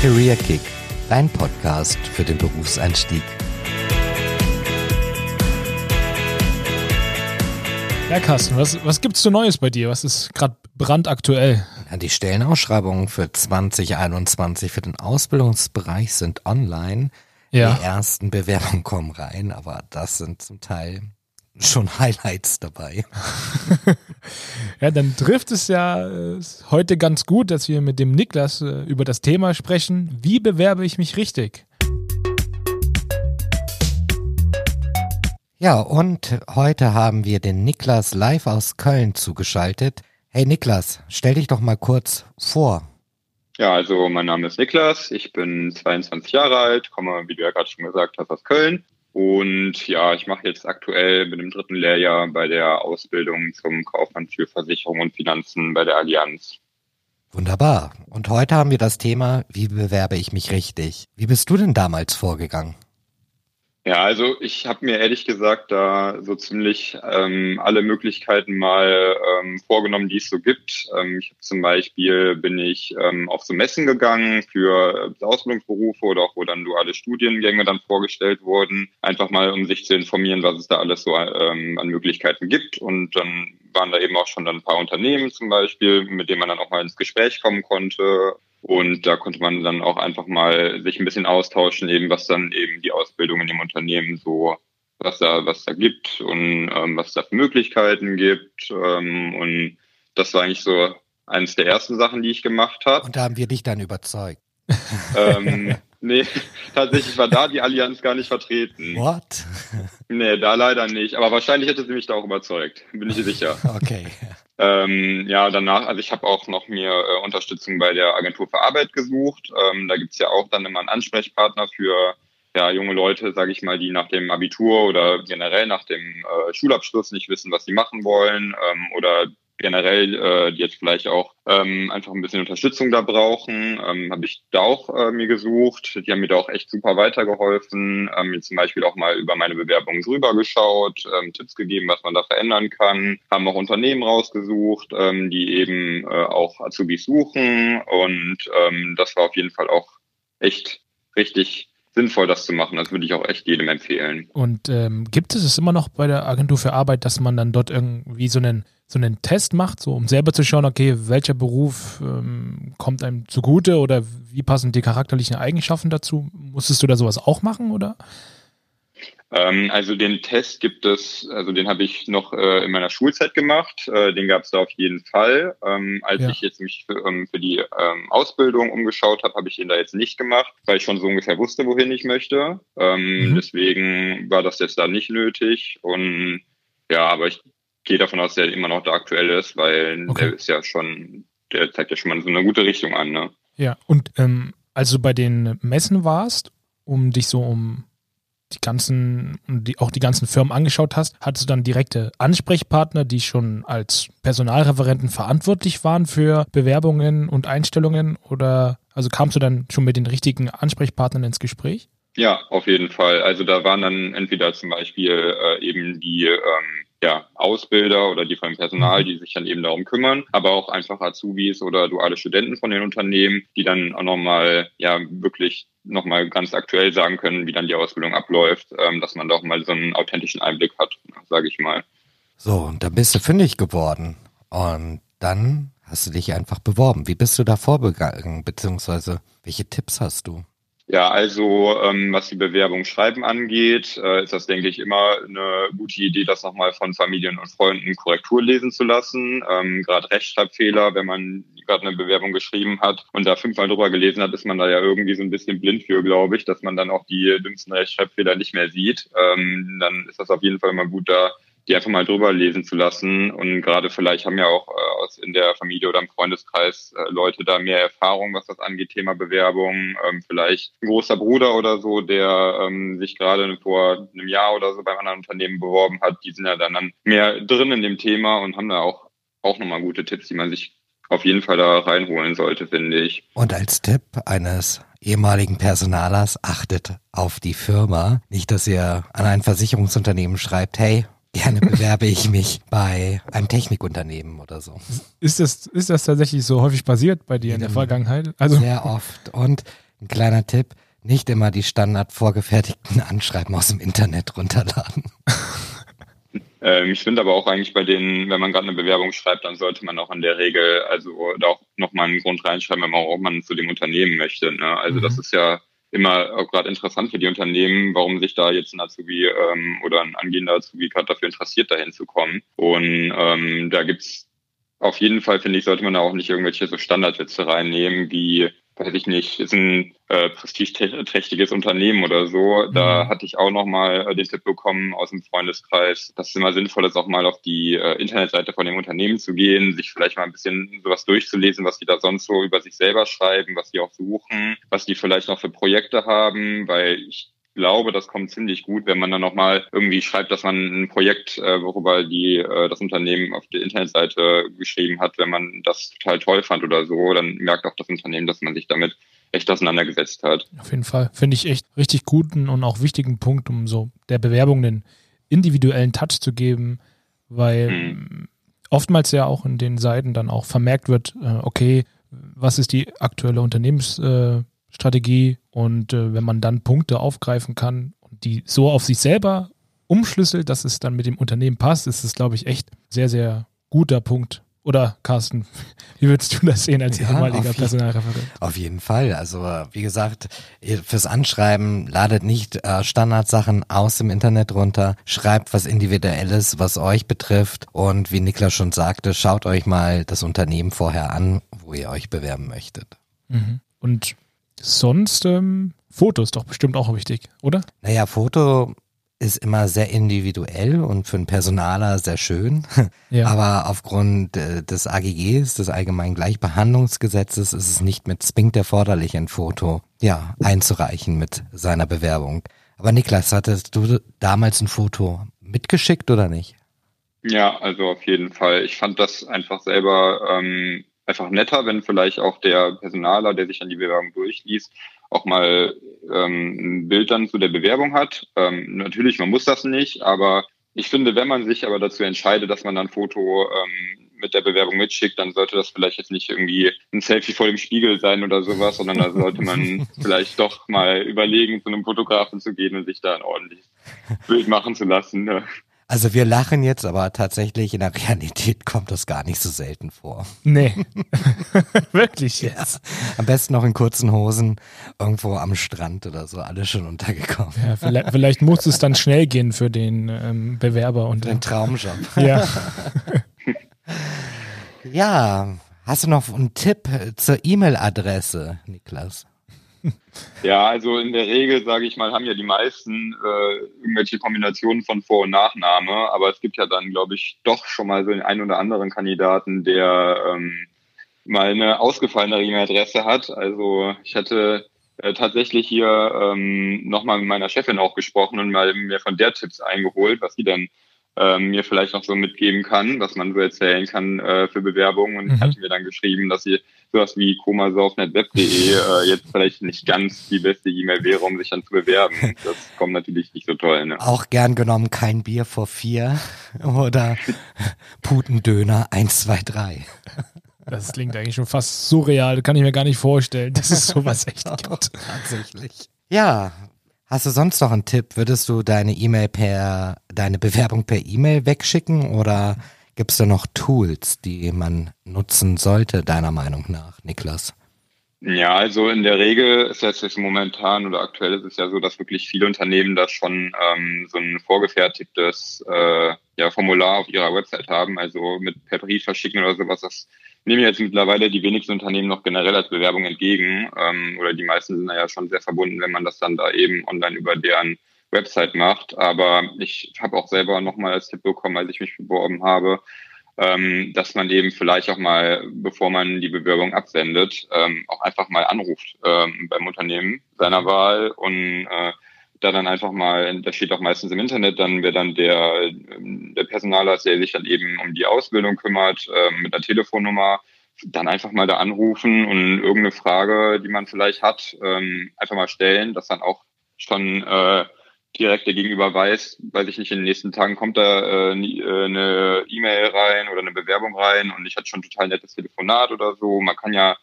Career Kick, dein Podcast für den Berufseinstieg. Ja, Carsten, was, was gibt's so Neues bei dir? Was ist gerade brandaktuell? Die Stellenausschreibungen für 2021 für den Ausbildungsbereich sind online. Ja. Die ersten Bewerbungen kommen rein, aber das sind zum Teil schon Highlights dabei. Ja, dann trifft es ja äh, heute ganz gut, dass wir mit dem Niklas äh, über das Thema sprechen. Wie bewerbe ich mich richtig? Ja, und heute haben wir den Niklas live aus Köln zugeschaltet. Hey Niklas, stell dich doch mal kurz vor. Ja, also mein Name ist Niklas, ich bin 22 Jahre alt, komme, wie du ja gerade schon gesagt hast, aus Köln. Und ja, ich mache jetzt aktuell mit dem dritten Lehrjahr bei der Ausbildung zum Kaufmann für Versicherung und Finanzen bei der Allianz. Wunderbar. Und heute haben wir das Thema, wie bewerbe ich mich richtig? Wie bist du denn damals vorgegangen? Ja, also ich habe mir ehrlich gesagt da so ziemlich ähm, alle Möglichkeiten mal ähm, vorgenommen, die es so gibt. Ähm, ich hab zum Beispiel bin ich ähm, auf so Messen gegangen für äh, Ausbildungsberufe oder auch wo dann duale Studiengänge dann vorgestellt wurden, einfach mal um sich zu informieren, was es da alles so ähm, an Möglichkeiten gibt. Und dann waren da eben auch schon dann ein paar Unternehmen zum Beispiel, mit denen man dann auch mal ins Gespräch kommen konnte. Und da konnte man dann auch einfach mal sich ein bisschen austauschen, eben was dann eben die Ausbildung in dem Unternehmen so, was da, was da gibt und ähm, was da für Möglichkeiten gibt. Ähm, und das war eigentlich so eines der ersten Sachen, die ich gemacht habe. Und da haben wir dich dann überzeugt. Ähm, nee, tatsächlich war da die Allianz gar nicht vertreten. What? Nee, da leider nicht. Aber wahrscheinlich hätte sie mich da auch überzeugt, bin ich sicher. Okay. Ähm, ja, danach, also ich habe auch noch mir äh, Unterstützung bei der Agentur für Arbeit gesucht. Ähm, da gibt's ja auch dann immer einen Ansprechpartner für ja, junge Leute, sage ich mal, die nach dem Abitur oder generell nach dem äh, Schulabschluss nicht wissen, was sie machen wollen ähm, oder generell, äh, die jetzt vielleicht auch ähm, einfach ein bisschen Unterstützung da brauchen, ähm, habe ich da auch äh, mir gesucht. Die haben mir da auch echt super weitergeholfen, ähm, mir zum Beispiel auch mal über meine Bewerbungen drüber geschaut, ähm, Tipps gegeben, was man da verändern kann, haben auch Unternehmen rausgesucht, ähm, die eben äh, auch Azubis suchen und ähm, das war auf jeden Fall auch echt richtig sinnvoll, das zu machen. Das würde ich auch echt jedem empfehlen. Und ähm, gibt es es immer noch bei der Agentur für Arbeit, dass man dann dort irgendwie so einen so einen Test macht, so um selber zu schauen, okay, welcher Beruf ähm, kommt einem zugute oder wie passen die charakterlichen Eigenschaften dazu? Musstest du da sowas auch machen oder? Ähm, also den Test gibt es, also den habe ich noch äh, in meiner Schulzeit gemacht. Äh, den gab es da auf jeden Fall. Ähm, als Ja. ich jetzt mich für, ähm, für die ähm, Ausbildung umgeschaut habe, habe ich den da jetzt nicht gemacht, weil ich schon so ungefähr wusste, wohin ich möchte. Ähm, Mhm. Deswegen war das jetzt da nicht nötig. Und ja, aber ich gehe davon aus, dass der immer noch da aktuell ist, weil Okay. der ist ja schon, der zeigt ja schon mal so eine gute Richtung an. Ne? Ja, und ähm, als du bei den Messen warst, um dich so um die ganzen, die, auch die ganzen Firmen angeschaut hast, hattest du dann direkte Ansprechpartner, die schon als Personalreferenten verantwortlich waren für Bewerbungen und Einstellungen oder also kamst du dann schon mit den richtigen Ansprechpartnern ins Gespräch? Ja, auf jeden Fall. Also da waren dann entweder zum Beispiel äh, eben die ähm, ja, Ausbilder oder die vom Personal, die sich dann eben darum kümmern, aber auch einfach Azubis oder duale Studenten von den Unternehmen, die dann auch nochmal ja wirklich nochmal ganz aktuell sagen können, wie dann die Ausbildung abläuft, ähm, dass man da auch mal so einen authentischen Einblick hat, sage ich mal. So, und dann bist du fündig geworden. Und dann hast du dich einfach beworben. Wie bist du da vorgegangen? Beziehungsweise, welche Tipps hast du? Ja, also ähm, was die Bewerbung schreiben angeht, äh, ist das, denke ich, immer eine gute Idee, das nochmal von Familien und Freunden Korrektur lesen zu lassen. Ähm, gerade Rechtschreibfehler, wenn man gerade eine Bewerbung geschrieben hat und da fünfmal drüber gelesen hat, ist man da ja irgendwie so ein bisschen blind für, glaube ich, dass man dann auch die dümmsten Rechtschreibfehler nicht mehr sieht. Ähm, dann ist das auf jeden Fall immer gut, da die einfach mal drüber lesen zu lassen. Und gerade vielleicht haben ja auch äh, aus in der Familie oder im Freundeskreis äh, Leute da mehr Erfahrung, was das angeht, Thema Bewerbung. Ähm, vielleicht ein großer Bruder oder so, der ähm, sich gerade vor einem Jahr oder so beim anderen Unternehmen beworben hat, die sind ja dann, dann mehr drin in dem Thema und haben da auch, auch nochmal gute Tipps, die man sich auf jeden Fall da reinholen sollte, finde ich. Und als Tipp eines ehemaligen Personalers, achtet auf die Firma. Nicht, dass ihr an ein Versicherungsunternehmen schreibt, hey, gerne bewerbe ich mich bei einem Technikunternehmen oder so. Ist das, ist das tatsächlich so häufig passiert bei dir in der. Vergangenheit? Also, Sehr oft. Und Ein kleiner Tipp, nicht immer die standard vorgefertigten Anschreiben aus dem Internet runterladen. Ähm, ich finde aber auch eigentlich bei denen, wenn man gerade eine Bewerbung schreibt, dann sollte man auch in der Regel also da auch nochmal einen Grund reinschreiben, wenn man auch man zu dem Unternehmen möchte. Ne? Also mhm. das ist ja immer auch gerade interessant für die Unternehmen, warum sich da jetzt ein Azubi ähm, oder ein angehender Azubi gerade dafür interessiert, dahin zu kommen. Und ähm, da gibt's auf jeden Fall, finde ich, sollte man da auch nicht irgendwelche so Standardwitze reinnehmen, wie weiß ich nicht, ist ein äh, prestigeträchtiges Unternehmen oder so. Da mhm. hatte ich auch nochmal äh, den Tipp bekommen aus dem Freundeskreis, dass es immer sinnvoll ist, auch mal auf die äh, Internetseite von dem Unternehmen zu gehen, sich vielleicht mal ein bisschen sowas durchzulesen, was die da sonst so über sich selber schreiben, was die auch suchen, was die vielleicht noch für Projekte haben, weil ich glaube, das kommt ziemlich gut, wenn man dann nochmal irgendwie schreibt, dass man ein Projekt, äh, worüber die äh, das Unternehmen auf der Internetseite geschrieben hat, wenn man das total toll fand oder so, dann merkt auch das Unternehmen, dass man sich damit echt auseinandergesetzt hat. Auf jeden Fall. Finde ich echt richtig guten und auch wichtigen Punkt, um so der Bewerbung einen individuellen Touch zu geben, weil hm. oftmals ja auch in den Seiten dann auch vermerkt wird, äh, okay, was ist die aktuelle Unternehmens- äh, Strategie und äh, wenn man dann Punkte aufgreifen kann und die so auf sich selber umschlüsselt, dass es dann mit dem Unternehmen passt, ist es, glaube ich, echt sehr, sehr guter Punkt. Oder Carsten, wie würdest du das sehen als ja, ehemaliger Personalreferent? Auf jeden Fall. Also wie gesagt, fürs Anschreiben ladet nicht äh, Standardsachen aus dem Internet runter, schreibt was Individuelles, was euch betrifft und wie Niklas schon sagte, schaut euch mal das Unternehmen vorher an, wo ihr euch bewerben möchtet. Mhm. Und Sonst ähm, Fotos doch bestimmt auch wichtig, oder? Naja, Foto ist immer sehr individuell und für einen Personaler sehr schön. Ja. Aber aufgrund äh, des AGGs, des Allgemeinen Gleichbehandlungsgesetzes, ist es nicht mit zwingend erforderlich, ein Foto ja, einzureichen mit seiner Bewerbung. Aber Niklas, hattest du damals ein Foto mitgeschickt oder nicht? Ja, also auf jeden Fall. Ich fand das einfach selber ähm, einfach netter, wenn vielleicht auch der Personaler, der sich an die Bewerbung durchliest, auch mal ähm, ein Bild dann zu der Bewerbung hat. Ähm, natürlich, man muss das nicht, aber ich finde, wenn man sich aber dazu entscheidet, dass man dann ein Foto ähm, mit der Bewerbung mitschickt, dann sollte das vielleicht jetzt nicht irgendwie ein Selfie vor dem Spiegel sein oder sowas, sondern da sollte man vielleicht doch mal überlegen, zu einem Fotografen zu gehen und sich da ein ordentliches Bild machen zu lassen. Ne? Also wir lachen jetzt, aber tatsächlich in der Realität kommt das gar nicht so selten vor. Nee. Wirklich jetzt. Ja. Am besten noch in kurzen Hosen irgendwo am Strand oder so, alles schon untergekommen. Ja, vielleicht, vielleicht muss es dann schnell gehen für den ähm, Bewerber und den Traumjob. Ja. ja. Hast du noch einen Tipp zur E-Mail-Adresse, Niklas? Ja, also in der Regel, sage ich mal, haben ja die meisten äh, irgendwelche Kombinationen von Vor- und Nachname, aber es gibt ja dann, glaube ich, doch schon mal so den einen oder anderen Kandidaten, der ähm, mal eine ausgefallene E-Mail-Adresse hat. Also ich hatte äh, tatsächlich hier ähm, nochmal mit meiner Chefin auch gesprochen und mal mir von der Tipps eingeholt, was sie dann ähm, mir vielleicht noch so mitgeben kann, was man so erzählen kann äh, für Bewerbungen. Und mhm. ich hatte mir dann geschrieben, dass sie sowas wie komasaufnetweb.de äh, jetzt vielleicht nicht ganz die beste E-Mail wäre, um sich dann zu bewerben. Das kommt natürlich nicht so toll. Ne? Auch gern genommen kein Bier vor vier oder Putendöner 123. Das klingt eigentlich schon fast surreal. Kann ich mir gar nicht vorstellen, dass es sowas echt gibt. Tatsächlich. Ja, Hast du sonst noch einen Tipp? Würdest du deine E-Mail per, deine Bewerbung per E-Mail wegschicken oder gibt es da noch Tools, die man nutzen sollte, deiner Meinung nach, Niklas? Ja, also in der Regel ist es jetzt momentan oder aktuell ist es ja so, dass wirklich viele Unternehmen da schon ähm, so ein vorgefertigtes äh, ja, Formular auf ihrer Website haben, also mit per Brief verschicken oder sowas. Das nehmen jetzt mittlerweile die wenigsten Unternehmen noch generell als Bewerbung entgegen. Ähm, oder die meisten sind da ja schon sehr verbunden, wenn man das dann da eben online über deren Website macht. Aber ich habe auch selber nochmal als Tipp bekommen, als ich mich beworben habe, ähm, dass man eben vielleicht auch mal, bevor man die Bewerbung absendet, ähm, auch einfach mal anruft ähm, beim Unternehmen seiner Wahl und äh, da dann einfach mal, das steht auch meistens im Internet, dann wer dann der, der Personaler, der sich dann eben um die Ausbildung kümmert, äh, mit einer Telefonnummer, dann einfach mal da anrufen und irgendeine Frage, die man vielleicht hat, ähm, einfach mal stellen, dass dann auch schon äh, direkt der Gegenüber weiß, weiß ich nicht, in den nächsten Tagen kommt da äh, äh eine E-Mail rein oder eine Bewerbung rein und ich hatte schon total nettes Telefonat oder so. Man kann ja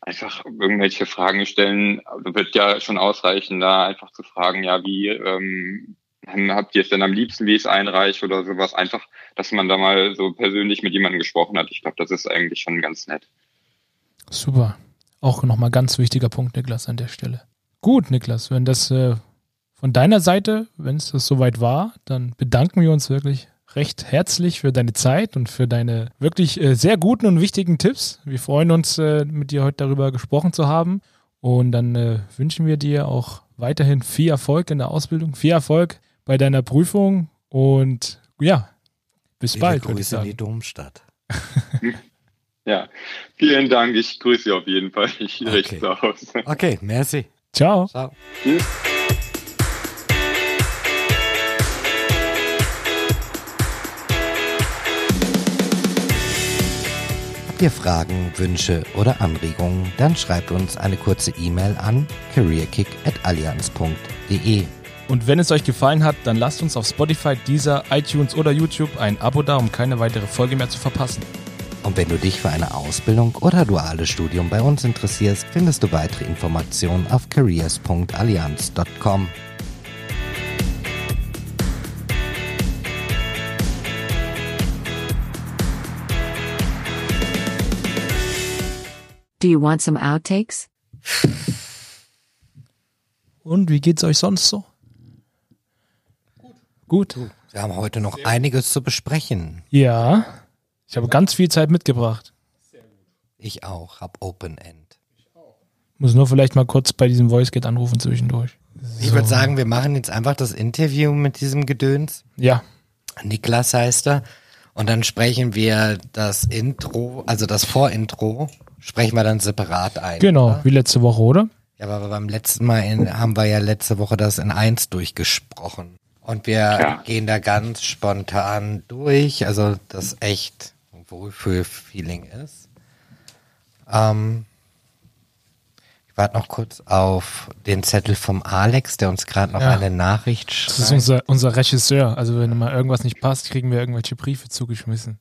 einfach irgendwelche Fragen stellen, wird ja schon ausreichen, da einfach zu fragen, ja, wie ähm, habt ihr es denn am liebsten, wie es einreiche oder sowas. Einfach, dass man da mal so persönlich mit jemandem gesprochen hat. Ich glaube, das ist eigentlich schon ganz nett. Super. Auch nochmal ganz wichtiger Punkt, Niklas, an der Stelle. Gut, Niklas, wenn das äh, von deiner Seite, wenn es das soweit war, dann bedanken wir uns wirklich recht herzlich für deine Zeit und für deine wirklich äh, sehr guten und wichtigen Tipps. Wir freuen uns, äh, mit dir heute darüber gesprochen zu haben. Und dann äh, wünschen wir dir auch weiterhin viel Erfolg in der Ausbildung, viel Erfolg bei deiner Prüfung und ja, bis Viele bald. Grüße in die Domstadt. ja, vielen Dank. Ich grüße Sie auf jeden Fall. Ich Okay. richte es aus. Okay, merci. Ciao. Ciao. Tschüss. Habt ihr Fragen, Wünsche oder Anregungen, dann schreibt uns eine kurze E-Mail an careerkick.allianz.de. Und wenn es euch gefallen hat, dann lasst uns auf Spotify, Deezer, iTunes oder YouTube ein Abo da, um keine weitere Folge mehr zu verpassen. Und wenn du dich für eine Ausbildung oder duales Studium bei uns interessierst, findest du weitere Informationen auf careers.allianz.com. Do you want some outtakes? Und wie geht's euch sonst so? Gut. Gut. Wir haben heute noch einiges zu besprechen. Ja. Ich habe ganz viel Zeit mitgebracht. Ich auch, hab Open End. Muss nur vielleicht mal kurz bei diesem VoiceGate anrufen zwischendurch. Ich würde sagen, wir machen jetzt einfach das Interview mit diesem Gedöns. Ja. Niklas heißt er. Und dann sprechen wir das Intro, also das Vorintro, sprechen wir dann separat ein. Genau, Oder? wie letzte Woche, oder? Ja, aber beim letzten Mal in, haben wir ja letzte Woche das in eins durchgesprochen. Und wir Ja. gehen da ganz spontan durch, also das echt ein Wohlfühl-Feeling ist. Ähm, ich warte noch kurz auf den Zettel vom Alex, der uns gerade noch Ja. eine Nachricht Das ist schreibt. unser, unser Regisseur. Also wenn mal irgendwas nicht passt, kriegen wir irgendwelche Briefe zugeschmissen.